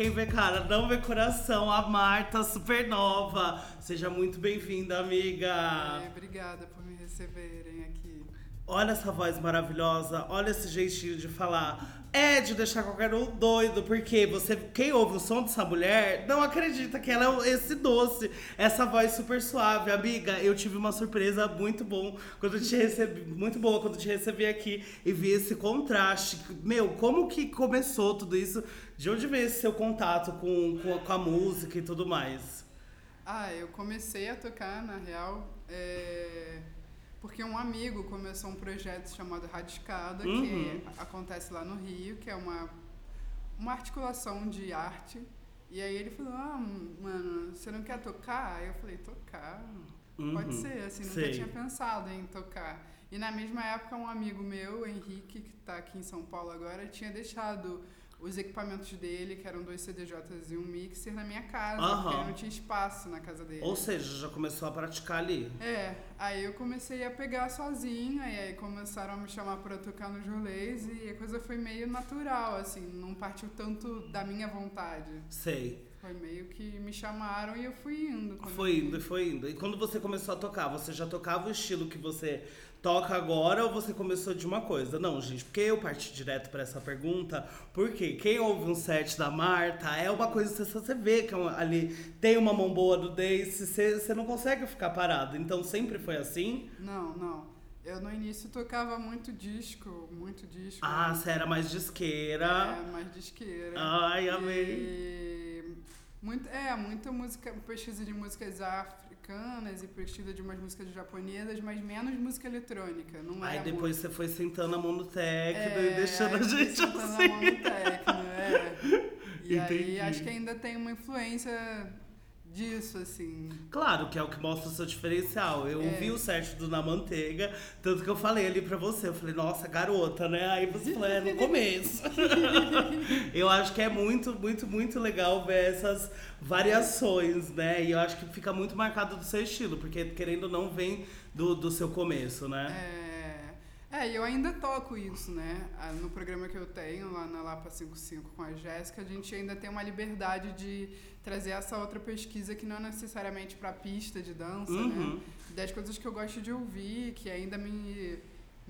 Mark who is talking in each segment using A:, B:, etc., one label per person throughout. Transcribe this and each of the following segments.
A: quem vê cara não vê coração. A Marta Supernova. Seja muito bem-vinda, amiga.
B: Ai, obrigada por me receberem aqui.
A: Olha essa voz maravilhosa, olha esse jeitinho de falar. É de deixar qualquer um doido, porque você, quem ouve o som dessa mulher não acredita que ela é esse doce, essa voz super suave. Amiga, eu tive uma surpresa muito bom quando te recebi, muito boa quando te recebi aqui e vi esse contraste. Meu, como que começou tudo isso? De onde veio esse seu contato com, com, a, com a música e tudo mais?
B: Ah, eu comecei a tocar, na real, é porque um amigo começou um projeto chamado Radicada, uhum. que acontece lá no Rio, que é uma, uma articulação de arte. E aí ele falou, ah, mano, você não quer tocar? Aí eu falei, tocar? Uhum. Pode ser, assim, nunca Sei. tinha pensado em tocar. E na mesma época, um amigo meu, Henrique, que está aqui em São Paulo agora, tinha deixado os equipamentos dele, que eram dois CDJs e um mixer, na minha casa, uhum. porque não tinha espaço na casa dele.
A: Ou seja, já começou a praticar ali.
B: É, aí eu comecei a pegar sozinha, e aí começaram a me chamar para tocar nos rolês, e a coisa foi meio natural, assim, não partiu tanto da minha vontade.
A: Sei.
B: Foi meio que me chamaram e eu fui indo.
A: Foi indo, foi indo. E quando você começou a tocar, você já tocava o estilo que você toca agora ou você começou de uma coisa? Não, gente, porque eu parti direto para essa pergunta, porque quem ouve um set da Marta é uma coisa que você vê que é ali tem uma mão boa do Dace, você, você não consegue ficar parado. Então sempre foi assim?
B: Não, não. Eu no início tocava muito disco, muito disco.
A: Ah, você era mais disqueira.
B: É, mais disqueira.
A: Ai, amei.
B: E... Muito, é, muita música, pesquisa de músicas africanas e pesquisa de umas músicas japonesas, mas menos música eletrônica. Não
A: Aí
B: depois
A: você foi sentando a mão no techno é,
B: e
A: deixando a gente
B: sentando assim. a mão no techno, é. E Entendi. aí acho que ainda tem uma influência disso, assim.
A: Claro, que é o que mostra o seu diferencial. Eu é. vi o set do Na Manteiga, tanto que eu falei ali pra você, eu falei, nossa, garota, né? Aí você falou, é no começo. eu acho que é muito, muito, muito legal ver essas variações, né? E eu acho que fica muito marcado do seu estilo, porque querendo ou não vem do, do seu começo, né?
B: É. É, e eu ainda toco isso, né? Ah, no programa que eu tenho lá na Lapa 55 com a Jéssica, a gente ainda tem uma liberdade de trazer essa outra pesquisa que não é necessariamente para pista de dança, né? uhum. né? Das coisas que eu gosto de ouvir, que ainda me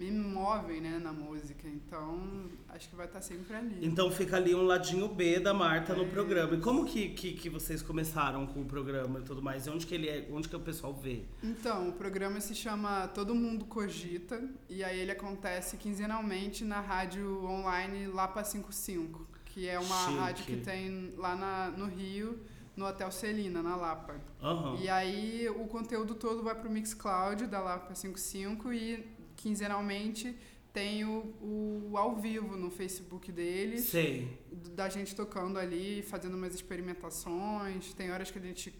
B: me movem, né, na música. Então, acho que vai estar sempre ali.
A: Então fica ali um ladinho B da Marta é. no programa. E como que, que, que, vocês começaram com o programa e tudo mais? E onde que ele é, onde que o pessoal vê?
B: Então, o programa se chama Todo Mundo Cogita e aí ele acontece quinzenalmente na rádio online Lapa 55, que é uma Chique. rádio que tem lá na, no Rio no Hotel Celina, na Lapa.
A: Uhum.
B: E aí o conteúdo todo vai pro Mixcloud da Lapa 55 e quinzenalmente tem o, o ao vivo no Facebook deles.
A: Sei.
B: Da gente tocando ali, fazendo umas experimentações. Tem horas que a gente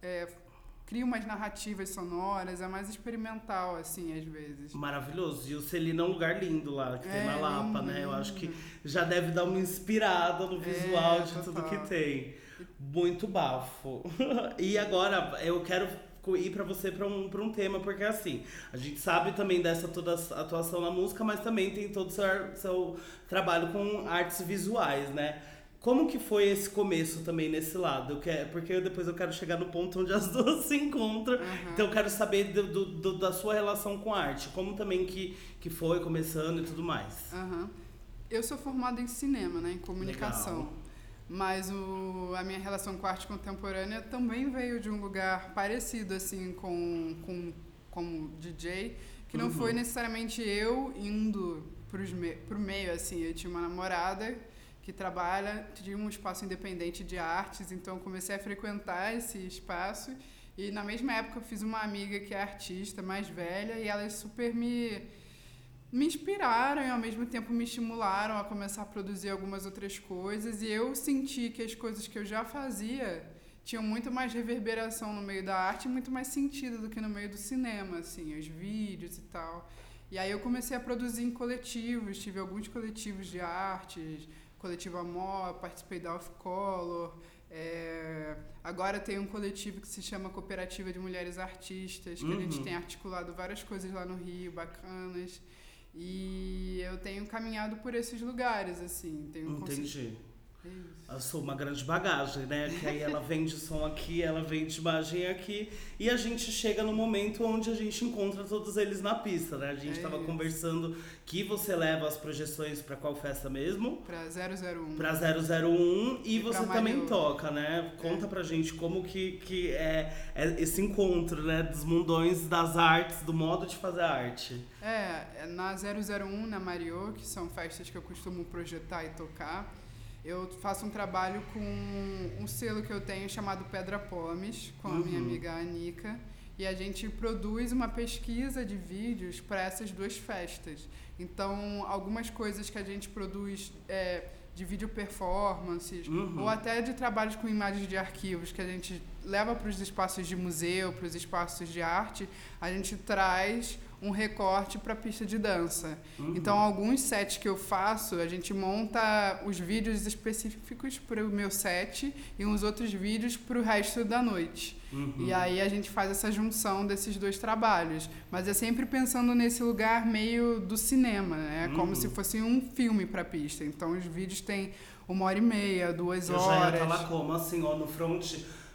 B: é, cria umas narrativas sonoras, é mais experimental, assim, às vezes.
A: Maravilhoso. E o Celina é um lugar lindo lá, que é, tem na Lapa, lindo, né? Eu acho que já deve dar uma inspirada no visual é, de total. tudo que tem. Muito bafo. e agora eu quero ir para você para um, pra um tema, porque assim, a gente sabe também dessa toda atuação na música, mas também tem todo o seu, seu trabalho com artes visuais, né? Como que foi esse começo também nesse lado? Eu quero, porque depois eu quero chegar no ponto onde as duas se encontram. Uhum. Então eu quero saber do, do, do, da sua relação com a arte. Como também que, que foi começando e tudo mais.
B: Uhum. Eu sou formada em cinema, né? Em comunicação. Legal. Mas o, a minha relação com a arte contemporânea também veio de um lugar parecido, assim, com, com como DJ, que não uhum. foi necessariamente eu indo para o meio, assim. Eu tinha uma namorada que trabalha, tinha um espaço independente de artes, então comecei a frequentar esse espaço. E na mesma época eu fiz uma amiga que é artista, mais velha, e ela super me me inspiraram e ao mesmo tempo me estimularam a começar a produzir algumas outras coisas e eu senti que as coisas que eu já fazia tinham muito mais reverberação no meio da arte e muito mais sentido do que no meio do cinema, assim, os vídeos e tal. E aí eu comecei a produzir em coletivos, tive alguns coletivos de artes, coletivo Amor, participei da Off Color, é, agora tem um coletivo que se chama Cooperativa de Mulheres Artistas, que uhum. a gente uhum. tem articulado várias coisas lá no Rio, bacanas. E eu tenho caminhado por esses lugares, assim. Tenho
A: Entendi. Eu sou uma grande bagagem, né? Que aí ela vende som aqui, ela vende imagem aqui. E a gente chega no momento onde a gente encontra todos eles na pista, né? A gente estava é conversando que você leva as projeções para qual festa mesmo?
B: Para 001.
A: Para 001 e, e você também toca, né? Conta é. pra gente como que, que é, é esse encontro, né? Dos mundões das artes, do modo de fazer arte.
B: É, na 001, na Mario, que são festas que eu costumo projetar e tocar eu faço um trabalho com um selo que eu tenho chamado Pedra Pomes, com a minha uhum. amiga Anica, e a gente produz uma pesquisa de vídeos para essas duas festas. Então, algumas coisas que a gente produz é, de vídeo performances, uhum. ou até de trabalhos com imagens de arquivos que a gente leva para os espaços de museu, para os espaços de arte, a gente traz um recorte para pista de dança. Uhum. Então, alguns sets que eu faço, a gente monta os vídeos específicos para o meu set e uns outros vídeos para o resto da noite. Uhum. E aí a gente faz essa junção desses dois trabalhos. Mas é sempre pensando nesse lugar meio do cinema, né? Uhum. Como se fosse um filme para a pista. Então, os vídeos têm uma hora e meia, duas
A: eu
B: horas.
A: Eu já ia como, assim, ó, no front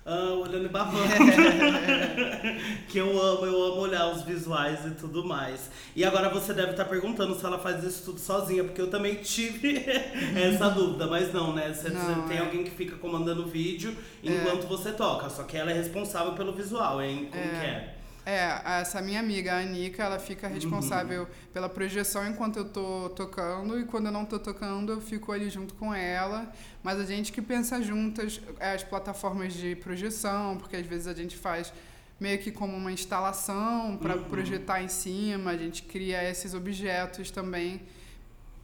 A: ah, olhando e babando. que eu amo, eu amo olhar os visuais e tudo mais. E agora você deve estar perguntando se ela faz isso tudo sozinha, porque eu também tive essa dúvida, mas não, né? Você, não, tem é. alguém que fica comandando o vídeo enquanto é. você toca, só que ela é responsável pelo visual, hein? Como é. que é?
B: É, essa minha amiga, a Anica, ela fica responsável uhum. pela projeção enquanto eu tô tocando e quando eu não tô tocando eu fico ali junto com ela. Mas a gente que pensa juntas as plataformas de projeção, porque às vezes a gente faz meio que como uma instalação para uhum. projetar em cima, a gente cria esses objetos também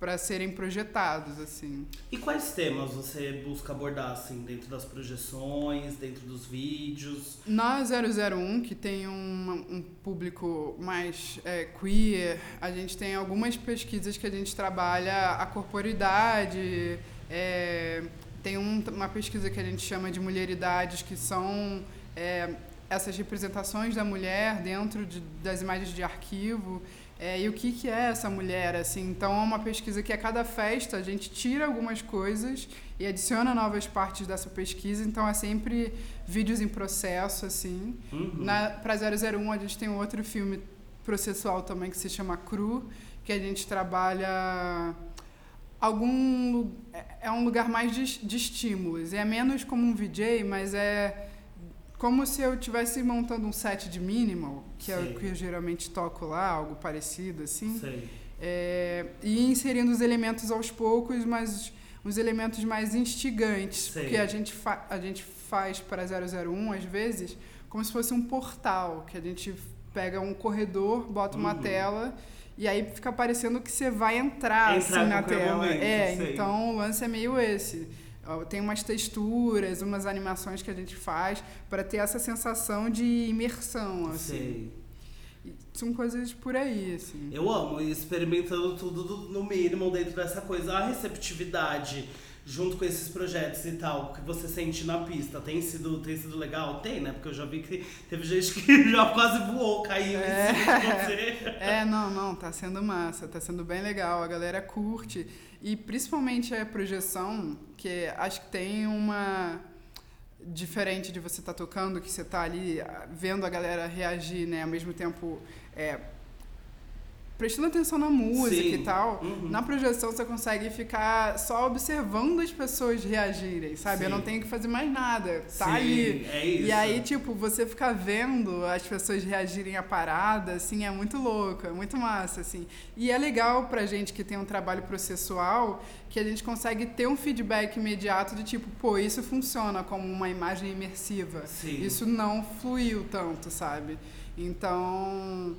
B: para serem projetados, assim.
A: E quais temas você busca abordar, assim, dentro das projeções, dentro dos vídeos?
B: Na 001, que tem um, um público mais é, queer, a gente tem algumas pesquisas que a gente trabalha a corporidade, é, tem um, uma pesquisa que a gente chama de mulheridades, que são é, essas representações da mulher dentro de, das imagens de arquivo, é, e o que, que é essa mulher, assim? Então, é uma pesquisa que a cada festa a gente tira algumas coisas e adiciona novas partes dessa pesquisa. Então, é sempre vídeos em processo, assim. Uhum. Para 001, a gente tem outro filme processual também que se chama Cru, que a gente trabalha algum é, é um lugar mais de, de estímulos é menos como um VJ mas é como se eu estivesse montando um set de minimal, que Sei. é o que eu geralmente toco lá, algo parecido assim. É, e inserindo os elementos aos poucos, mas os elementos mais instigantes, Sei. porque a gente, a gente faz para 001 às vezes como se fosse um portal, que a gente pega um corredor, bota uma uhum. tela e aí fica parecendo que você vai entrar, entrar assim na tela. Momento, é, sei. então o lance é meio esse tem umas texturas, umas animações que a gente faz para ter essa sensação de imersão, assim. Sei. São coisas por aí, assim.
A: Eu amo, experimentando tudo no mínimo dentro dessa coisa. A receptividade junto com esses projetos e tal, que você sente na pista, tem sido, tem sido legal? Tem, né? Porque eu já vi que teve gente que já quase voou, caiu é. em cima de você.
B: É, não, não, tá sendo massa, tá sendo bem legal, a galera curte. E principalmente a projeção, que acho que tem uma diferente de você estar tá tocando, que você está ali ah, vendo a galera reagir, né, ao mesmo tempo é, prestando atenção na música Sim. e tal, uhum. na projeção você consegue ficar só observando as pessoas reagirem, sabe? Sim. Eu não tenho que fazer mais nada, tá Sim, ali.
A: É isso.
B: E aí, tipo, você ficar vendo as pessoas reagirem à parada, assim, é muito louco, é muito massa, assim. E é legal pra gente que tem um trabalho processual que a gente consegue ter um feedback imediato de tipo, pô, isso funciona como uma imagem imersiva. Isso não fluiu tanto, sabe? Então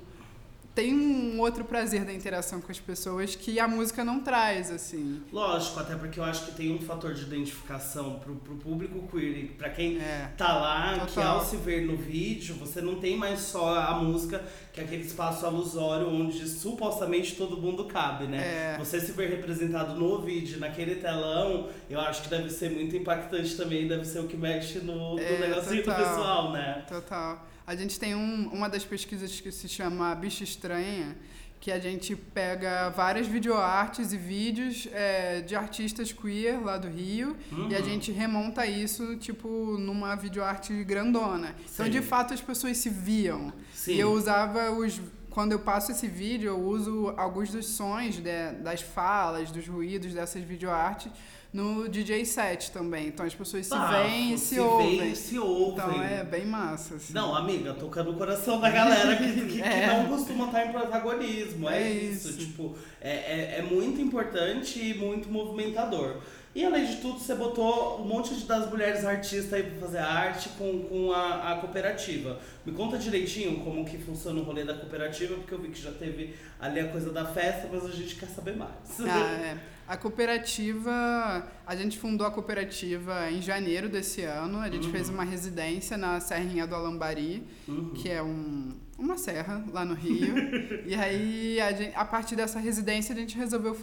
B: tem um outro prazer da interação com as pessoas que a música não traz, assim.
A: Lógico, até porque eu acho que tem um fator de identificação pro, pro público queer, para quem é, tá lá, total. que ao se ver no vídeo, você não tem mais só a música, que é aquele espaço alusório onde supostamente todo mundo cabe, né? É. Você se ver representado no vídeo, naquele telão, eu acho que deve ser muito impactante também, deve ser o que mexe no, é, no negocinho total, do pessoal, né?
B: Total. A gente tem um, uma das pesquisas que se chama Bicho Estranha, que a gente pega várias videoartes e vídeos é, de artistas queer lá do Rio uhum. e a uhum. gente remonta isso, tipo, numa videoarte grandona. Sim. Então, de fato, as pessoas se viam. Sim. E eu usava os quando eu passo esse vídeo, eu uso alguns dos sons de, das falas, dos ruídos dessas videoartes no DJ set também. Então as pessoas se veem e se, se ouvem.
A: e se ouvem.
B: Então é bem massa. Assim.
A: Não, amiga, tocando o coração da galera que, que, é. que não costuma estar em protagonismo. É, é isso. isso. Tipo, é, é, é muito importante e muito movimentador. E além de tudo, você botou um monte de, das mulheres artistas aí pra fazer arte com, com a, a cooperativa. Me conta direitinho como que funciona o rolê da cooperativa, porque eu vi que já teve ali a coisa da festa, mas a gente quer saber mais.
B: Ah, é. A cooperativa, a gente fundou a cooperativa em janeiro desse ano. A gente uhum. fez uma residência na Serrinha do Alambari, uhum. que é um, uma serra lá no Rio. e aí, a, gente, a, partir dessa residência, a gente resolveu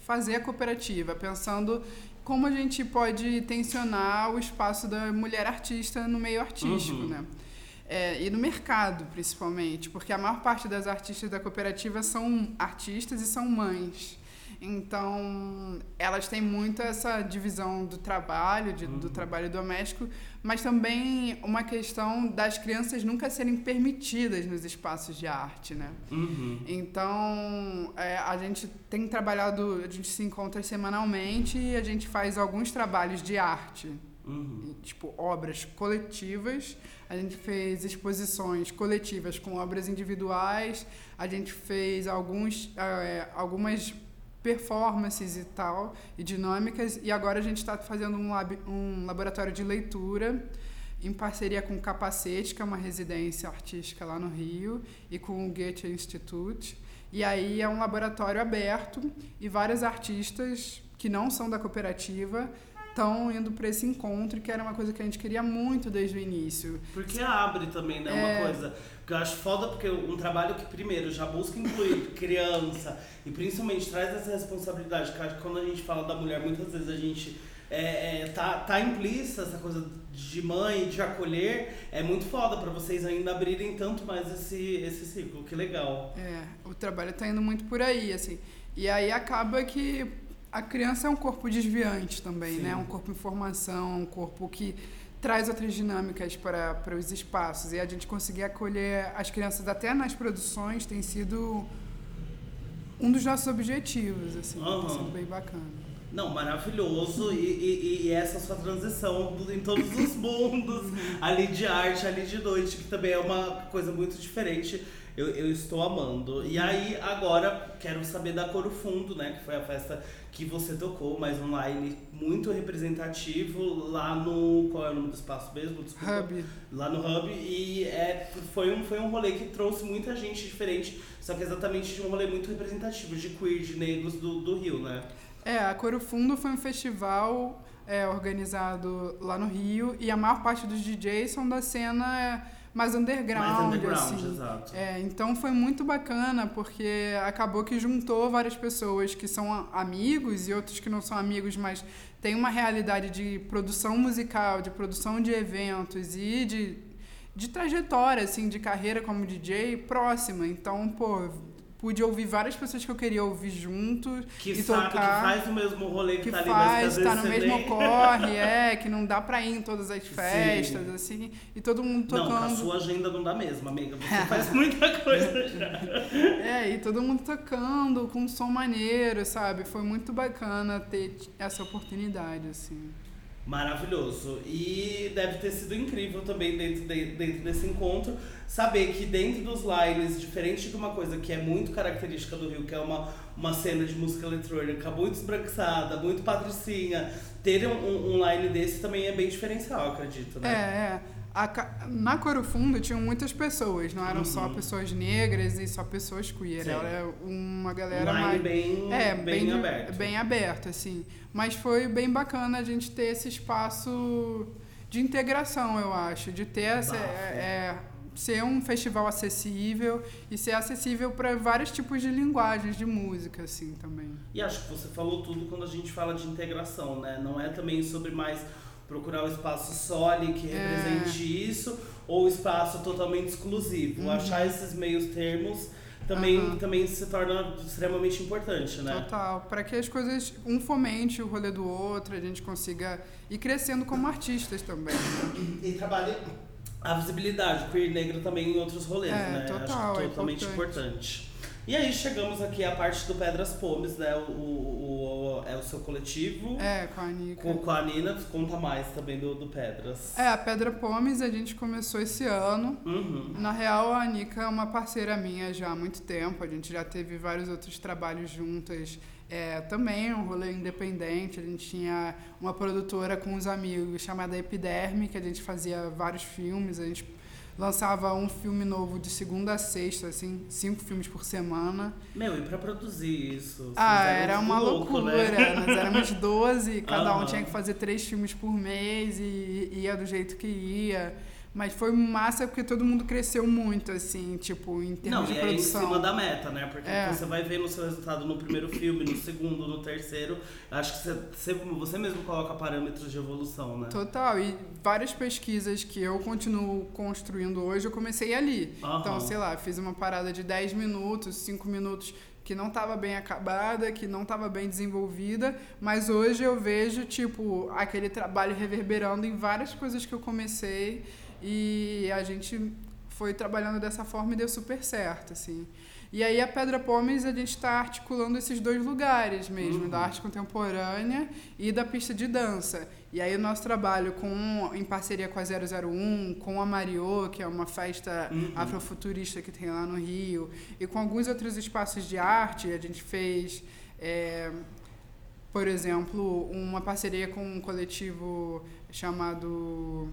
B: fazer a cooperativa, pensando como a gente pode tensionar o espaço da mulher artista no meio artístico, uhum. né? É, e no mercado, principalmente, porque a maior parte das artistas da cooperativa são artistas e são mães. Então, elas têm muito essa divisão do trabalho, de, uhum. do trabalho doméstico, mas também uma questão das crianças nunca serem permitidas nos espaços de arte, né? Uhum. Então, é, a gente tem trabalhado, a gente se encontra semanalmente e a gente faz alguns trabalhos de arte, uhum. tipo obras coletivas. A gente fez exposições coletivas com obras individuais. A gente fez alguns, é, algumas performances e tal, e dinâmicas. E agora a gente está fazendo um, lab, um laboratório de leitura em parceria com o Capacete, que é uma residência artística lá no Rio, e com o Goethe Institute. E aí é um laboratório aberto e vários artistas que não são da cooperativa estão indo para esse encontro, que era uma coisa que a gente queria muito desde o início.
A: Porque abre também, né? É... Uma coisa que eu acho foda, porque um trabalho que, primeiro, já busca incluir criança e principalmente traz essa responsabilidade, que quando a gente fala da mulher, muitas vezes a gente é, é, tá, tá implícita essa coisa de mãe, de acolher, é muito foda para vocês ainda abrirem tanto mais esse, esse ciclo, que legal.
B: É, o trabalho tá indo muito por aí, assim. E aí acaba que a criança é um corpo desviante também, Sim. né? Um corpo em formação, um corpo que traz outras dinâmicas para, para os espaços. E a gente conseguir acolher as crianças até nas produções tem sido um dos nossos objetivos, assim. Uhum. Tem sido bem bacana.
A: Não, maravilhoso. E, e, e, essa sua transição em todos os mundos, ali de arte, ali de noite, que também é uma coisa muito diferente eu, eu estou amando. E aí, agora, quero saber da Coro Fundo, né? Que foi a festa que você tocou, mais online muito representativo lá no. Qual é o nome do espaço mesmo?
B: Desculpa. Hub.
A: Lá no Hub. E é, foi, um, foi um rolê que trouxe muita gente diferente, só que exatamente de um rolê muito representativo, de queer, de negros do, do Rio, né?
B: É, a Coro Fundo foi um festival é, organizado lá no Rio e a maior parte dos DJs são da cena. É, mais underground. Mais underground, assim.
A: exato.
B: É, então foi muito bacana, porque acabou que juntou várias pessoas que são amigos e outros que não são amigos, mas tem uma realidade de produção musical, de produção de eventos e de, de trajetória, assim, de carreira como DJ próxima. Então, pô, pude ouvir várias pessoas que eu queria ouvir junto
A: que
B: e
A: sabe,
B: tocar.
A: Que faz o mesmo rolê que,
B: que
A: tá ali,
B: faz,
A: mas tá
B: no mesmo nem... corre, é, que não dá pra ir em todas as festas, Sim. assim, e todo mundo tocando. Não,
A: a sua agenda não dá mesmo, amiga, você faz muita coisa já.
B: É, e todo mundo tocando com um som maneiro, sabe? Foi muito bacana ter essa oportunidade, assim.
A: Maravilhoso. E deve ter sido incrível também dentro, de, dentro desse encontro saber que dentro dos lines, diferente de uma coisa que é muito característica do Rio, que é uma, uma cena de música eletrônica muito esbranquiçada, muito patricinha, ter um, um line desse também é bem diferencial, acredito, né?
B: É, é. A, na Coro Fundo tinham muitas pessoas, não eram uhum. só pessoas negras e só pessoas queer. Sim. Era uma galera
A: um
B: mais.
A: Bem, é, bem, bem aberto.
B: Bem aberto, assim. Mas foi bem bacana a gente ter esse espaço de integração, eu acho. De ter essa. É, ser um festival acessível e ser acessível para vários tipos de linguagens de música, assim, também.
A: E acho que você falou tudo quando a gente fala de integração, né? Não é também sobre mais procurar o um espaço só ali que é. represente é. isso ou espaço totalmente exclusivo. Uhum. Achar esses meios termos também,
B: Aham.
A: também se torna extremamente importante, né?
B: Total. Para que as coisas, um fomente o rolê do outro, a gente consiga ir crescendo como artistas também. Né?
A: E trabalhe a visibilidade queer negra também em outros rolês,
B: É,
A: né?
B: total,
A: Acho
B: é
A: totalmente
B: importante.
A: importante. E aí chegamos aqui à parte do Pedras Pomes, né? O, o, o- é o seu coletivo.
B: É, com a Anica.
A: Com, com a Nina, conta mais também do, do Pedras.
B: É, a Pedra Pomes a gente começou esse ano.
A: Uhum.
B: Na real, a Anica é uma parceira minha já há muito tempo. A gente já teve vários outros trabalhos juntas. É, também um rolê independente. A gente tinha uma produtora com os amigos chamada Epiderme, que a gente fazia vários filmes. A gente lançava um filme novo de segunda a sexta, assim, cinco filmes por semana.
A: Meu, e pra produzir isso?
B: Ah, era uma
A: louco,
B: loucura.
A: Né?
B: Nós éramos 12, cada um
A: Aham.
B: tinha que fazer três filmes por mês e ia do jeito que ia. Mas foi massa porque todo mundo cresceu muito, assim, tipo, em termos
A: Não,
B: de
A: e é em
B: produção.
A: cima da meta, né? Porque
B: É.
A: você vai vendo o seu resultado no primeiro filme, no segundo, no terceiro. Acho que você, você, mesmo coloca parâmetros de evolução, né?
B: Total, e várias pesquisas que eu continuo construindo hoje, eu comecei ali.
A: Aham.
B: Então, sei lá, fiz uma parada de 10 minutos, 5 minutos que não estava bem acabada, que não estava bem desenvolvida, mas hoje eu vejo, tipo, aquele trabalho reverberando em várias coisas que eu comecei e a gente foi trabalhando dessa forma e deu super certo, assim. E aí a Pedra Pomes a gente está articulando esses dois lugares mesmo,
A: Uhum.
B: da arte contemporânea e da pista de dança. E aí o nosso trabalho com em parceria com a 001, com a Mariô, que é uma festa
A: Uhum.
B: afrofuturista que tem lá no Rio, e com alguns outros espaços de arte, a gente fez é, por exemplo, uma parceria com um coletivo chamado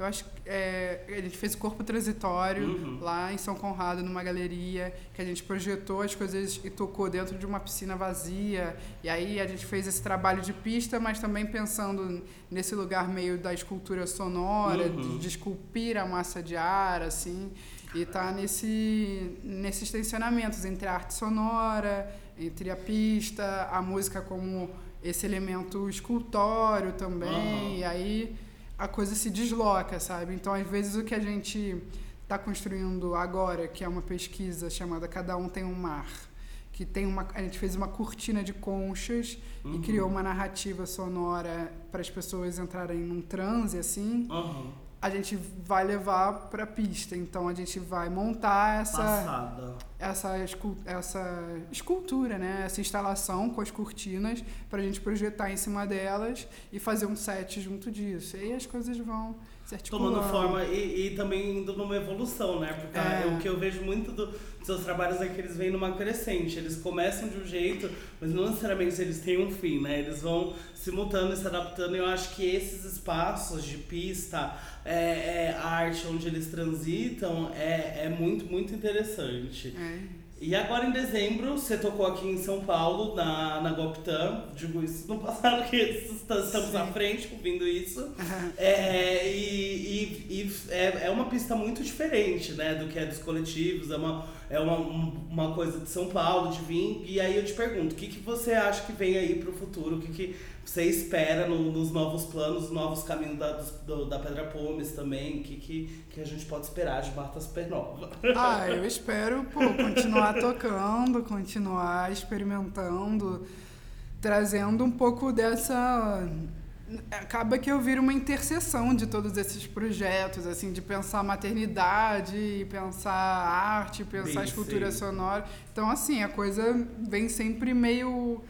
B: eu acho que é, a gente fez o Corpo Transitório
A: Uhum.
B: lá em São Conrado, numa galeria, que a gente projetou as coisas e tocou dentro de uma piscina vazia. E aí a gente fez esse trabalho de pista, mas também pensando nesse lugar meio da escultura sonora,
A: Uhum.
B: de, de esculpir a massa de ar, assim. E tá nesse, nesses tensionamentos entre a arte sonora, entre a pista, a música como esse elemento escultório também.
A: Aham.
B: E aí a coisa se desloca, sabe? Então, às vezes, o que a gente está construindo agora, que é uma pesquisa chamada Cada Um Tem um Mar, que tem uma. A gente fez uma cortina de conchas
A: Uhum.
B: e criou uma narrativa sonora para as pessoas entrarem num transe, assim.
A: Aham.
B: A gente vai levar para pista. Então, a gente vai montar essa
A: Passada.
B: essa, escul- essa escultura, né? essa instalação com as cortinas, para a gente projetar em cima delas e fazer um set junto disso. E aí as coisas vão.
A: Tomando forma e, e também indo numa evolução, né? Porque
B: É.
A: o que eu vejo muito do- dos seus trabalhos é que eles vêm numa crescente. Eles começam de um jeito, mas não necessariamente eles têm um fim, né? Eles vão se mutando e se adaptando. E eu acho que esses espaços de pista, é, é, arte onde eles transitam, é, é muito, muito interessante.
B: É.
A: E agora em dezembro, você tocou aqui em São Paulo, na, na Goptan. Digo isso no passado, que estamos à frente ouvindo isso. É, e e, e é, é uma pista muito diferente, né, do que é dos coletivos, é uma, é uma, uma coisa de São Paulo, de vir. E aí eu te pergunto, o que, que você acha que vem aí pro futuro? O que, que você espera no- nos novos planos, nos novos caminhos da, do- da Pedra Pomes também? O que, que, que a gente pode esperar de Marta Supernova?
B: Ah, eu espero pô, continuar tocando, continuar experimentando, trazendo um pouco dessa. Acaba que eu viro uma interseção de todos esses projetos, assim, de pensar maternidade, pensar arte, pensar
A: Bem,
B: escultura
A: sim.
B: sonora. Então, assim, a coisa vem sempre meio.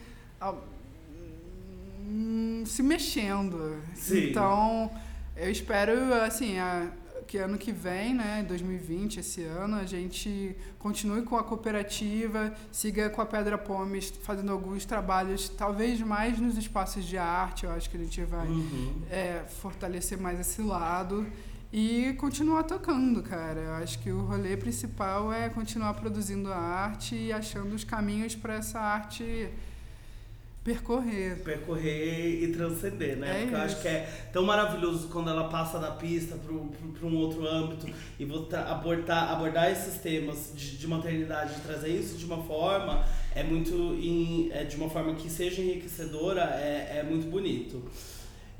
B: Hum, se mexendo.
A: Sim.
B: Então, eu espero, assim, a- que ano que vem, né, 2020, esse ano, a gente continue com a cooperativa, siga com a Pedra Pomes fazendo alguns trabalhos, talvez mais nos espaços de arte, eu acho que a gente vai
A: Uhum.
B: é, fortalecer mais esse lado e continuar tocando, cara. Eu acho que o rolê principal é continuar produzindo a arte e achando os caminhos para essa arte percorrer.
A: percorrer e transcender, né?
B: É
A: Porque eu acho
B: isso.
A: que é tão maravilhoso quando ela passa da pista para um outro âmbito e abordar, abordar esses temas de, de maternidade, de trazer isso de uma forma, é muito em, é de uma forma que seja enriquecedora, é, é muito bonito.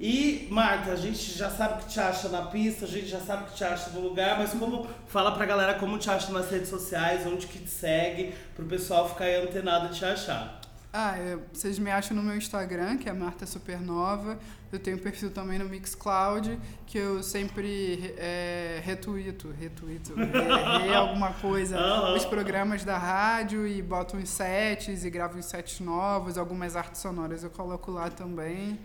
A: E, Marta, a gente já sabe que te acha na pista, a gente já sabe que te acha no lugar, mas como fala pra galera como te acha nas redes sociais, onde que te segue, pro pessoal ficar aí antenado e te achar.
B: Ah, é, vocês me acham no meu Instagram, que é Marta Supernova. Eu tenho um perfil também no Mixcloud, que eu sempre é, retuito, retuito, re, re alguma coisa, os programas da rádio e boto uns sets e gravo uns sets novos, algumas artes sonoras eu coloco lá também.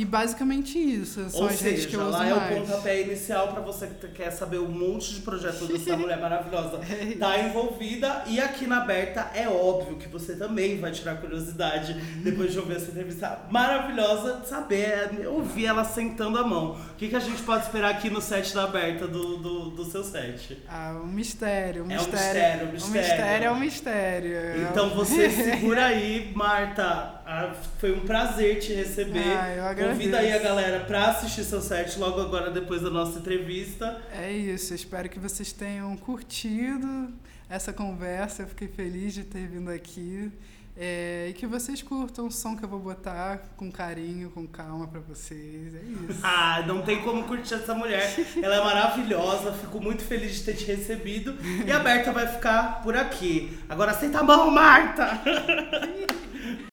B: E basicamente isso, são
A: Ou
B: as redes
A: seja,
B: que eu uso
A: lá é o
B: mais.
A: pontapé inicial pra você que quer saber um monte de projetos dessa mulher maravilhosa
B: É
A: tá envolvida. E aqui na Aberta é óbvio que você também vai tirar curiosidade depois de ouvir essa entrevista maravilhosa, de saber, é, ouvir ela sentando a mão. O que, que a gente pode esperar aqui no set da Aberta do, do, do seu set?
B: Ah, um mistério, um
A: É um
B: mistério.
A: mistério, um
B: Um
A: mistério.
B: mistério é um mistério.
A: Então você segura aí, Marta. Ah, Foi um prazer te receber.
B: Ah.
A: Convida aí a galera pra assistir seu set logo agora, depois da nossa entrevista.
B: É isso, espero que vocês tenham curtido essa conversa. Eu fiquei feliz de ter vindo aqui. É, e que vocês curtam o som que eu vou botar com carinho, com calma pra vocês. É isso.
A: Ah, não tem como curtir essa mulher. Ela é maravilhosa, fico muito feliz de ter te recebido. E a Berta vai ficar por aqui. Agora senta a mão, Marta!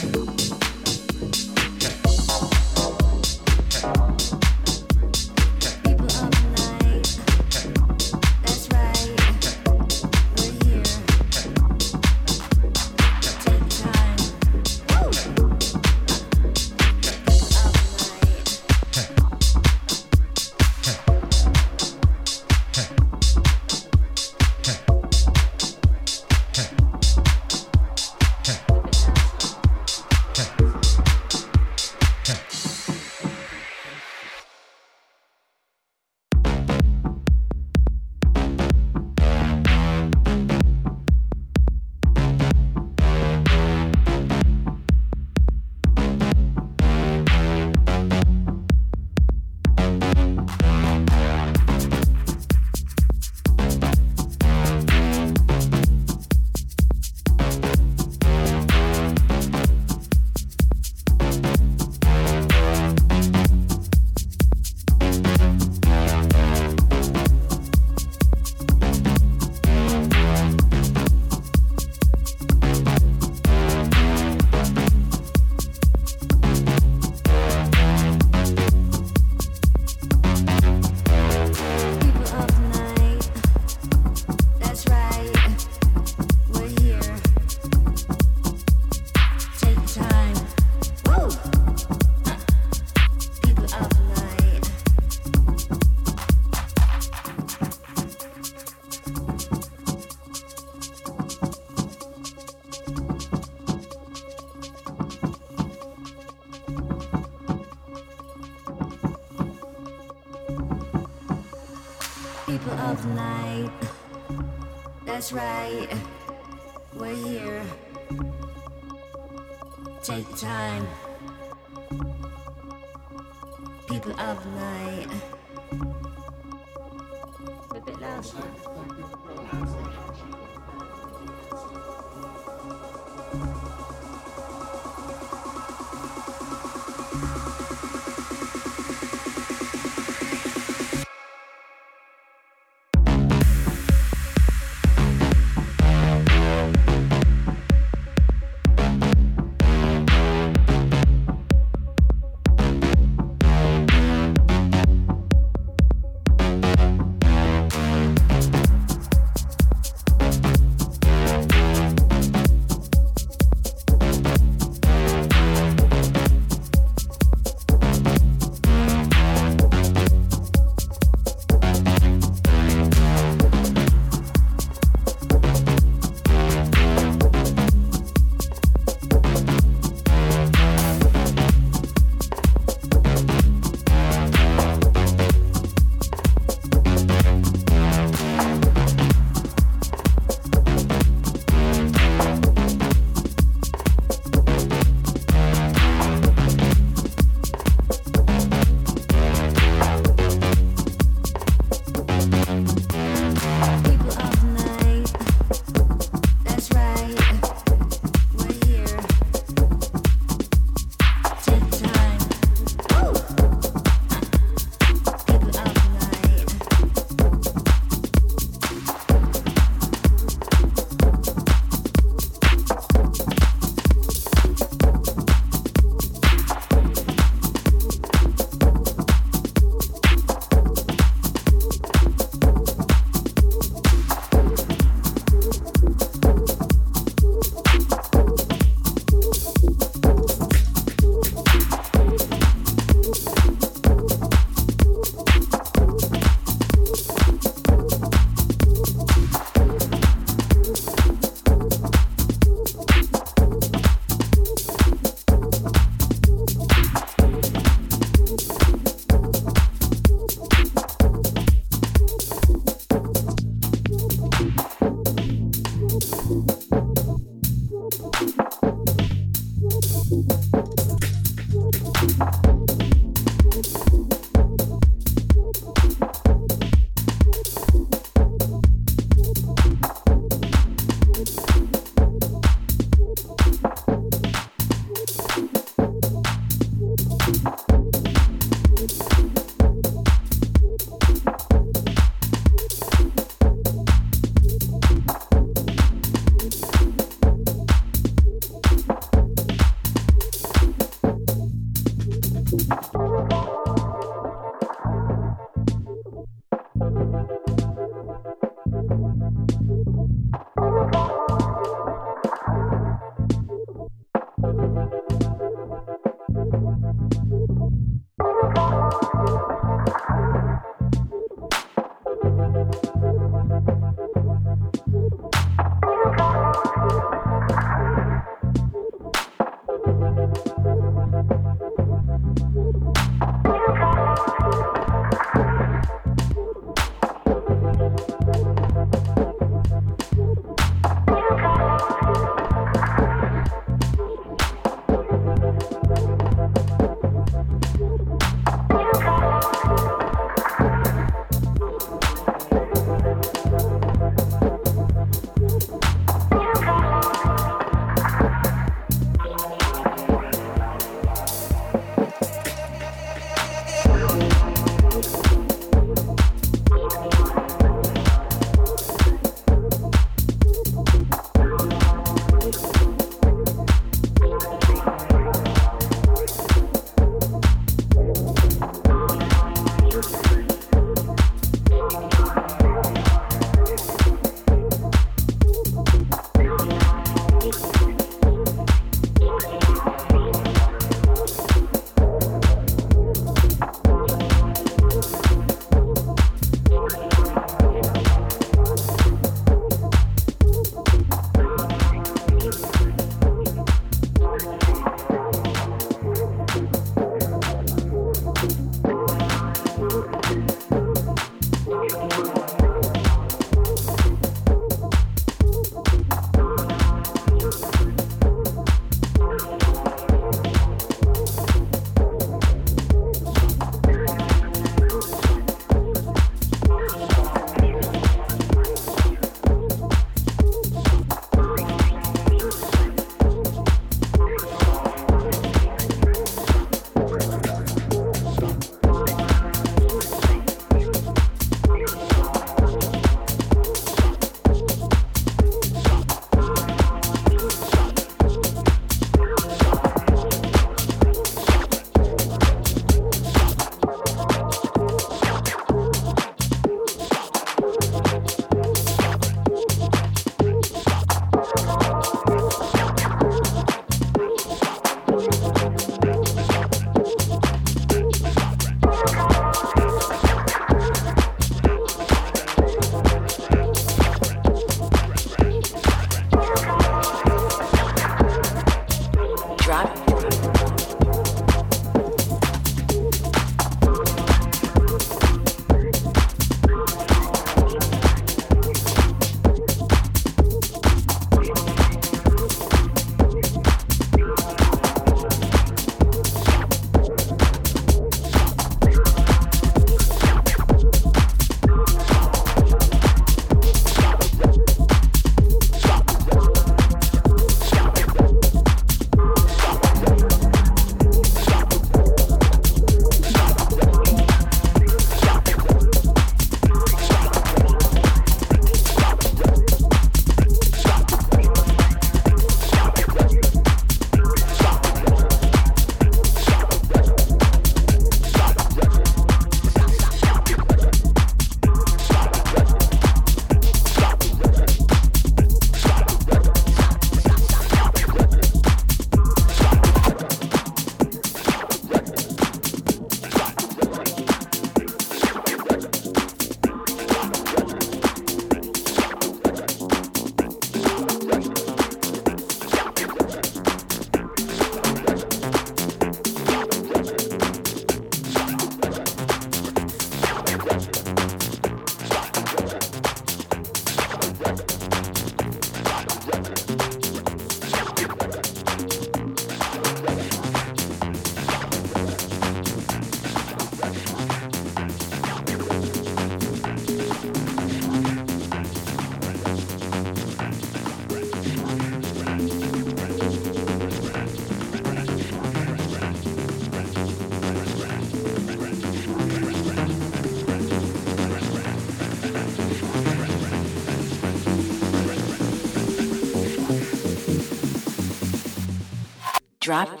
C: drop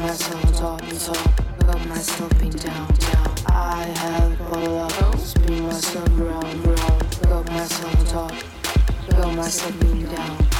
C: myself top, top, got myself in down, down. I have all to spin myself round, round, got myself top, got myself in
D: down.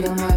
D: feel my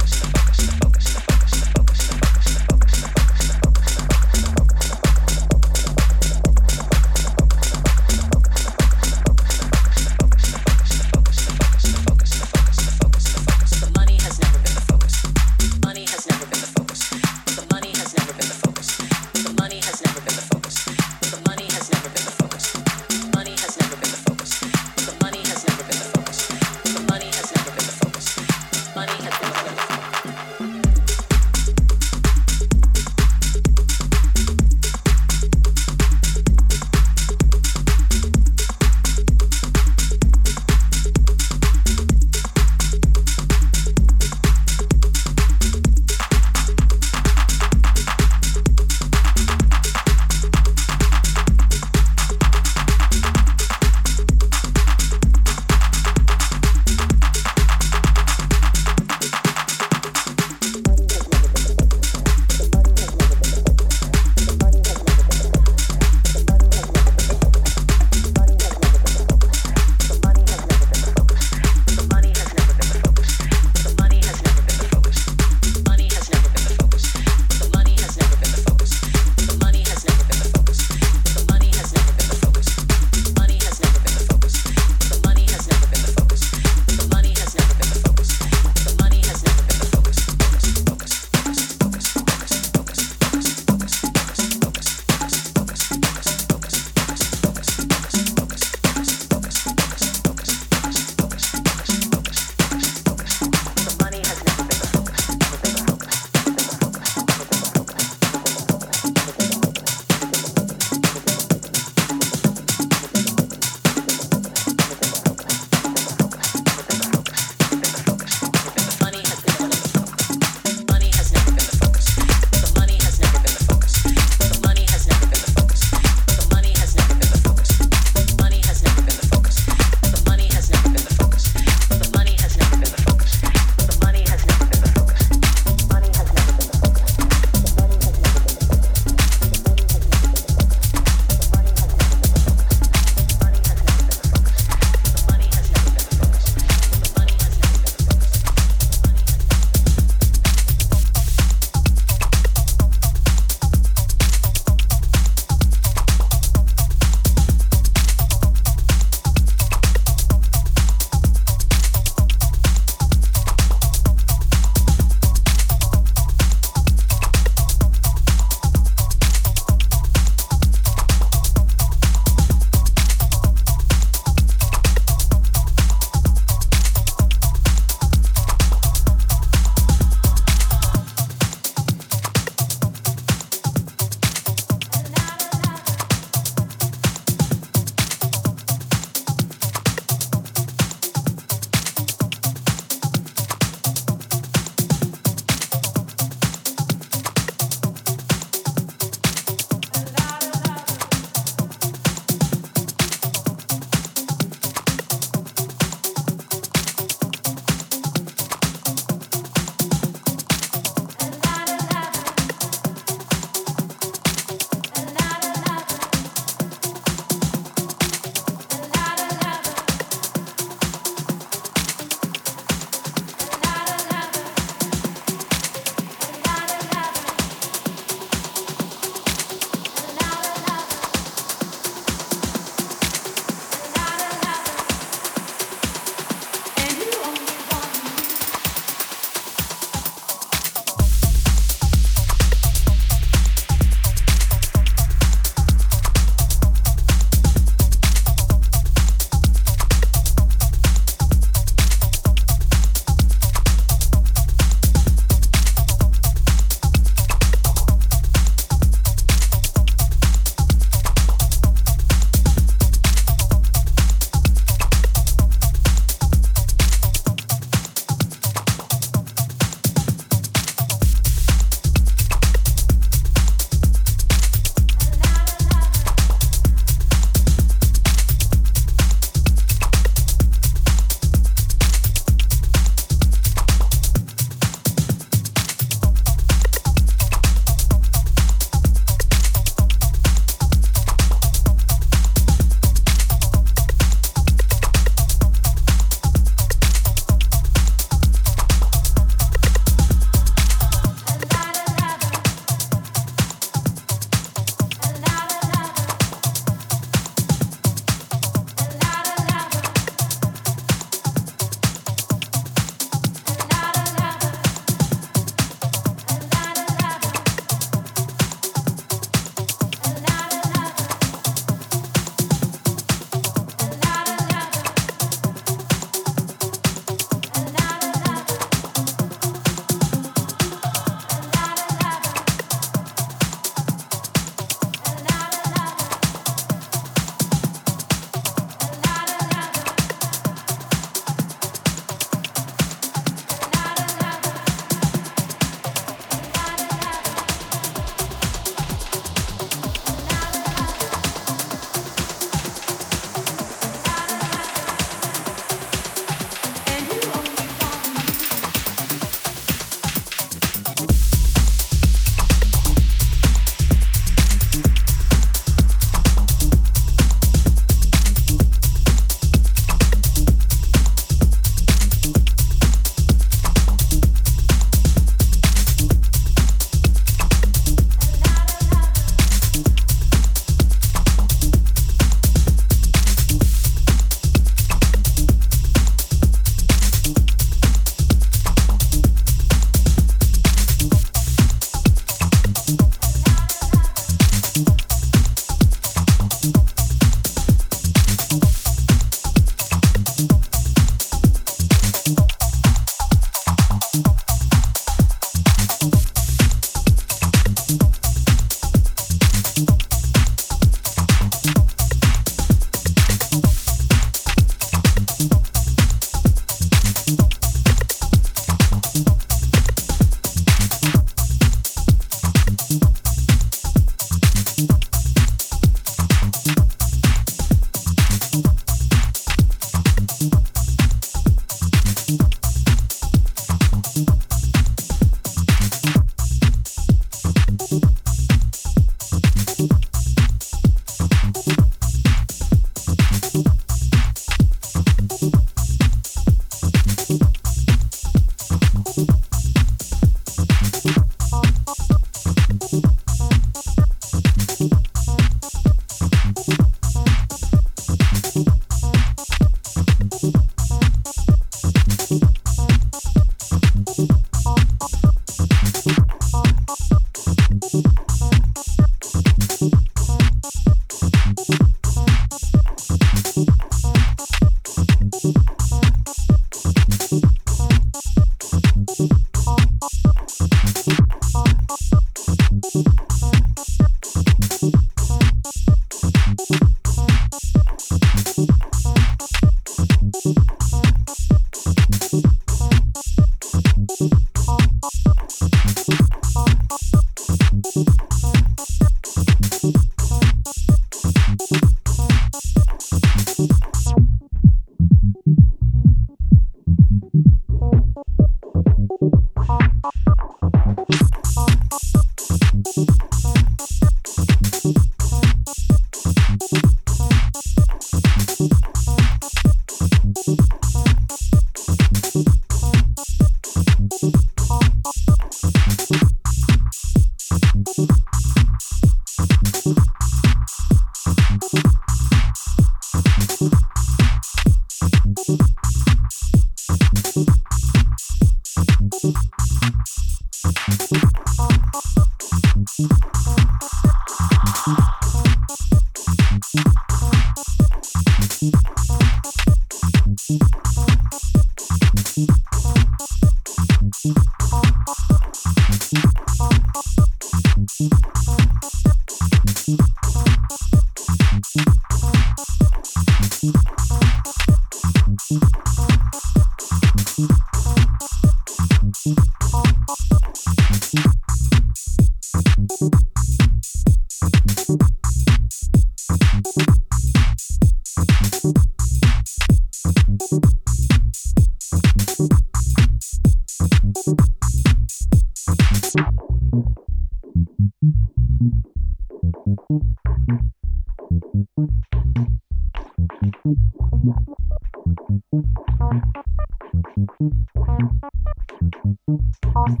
C: Thank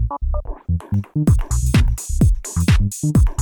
C: you.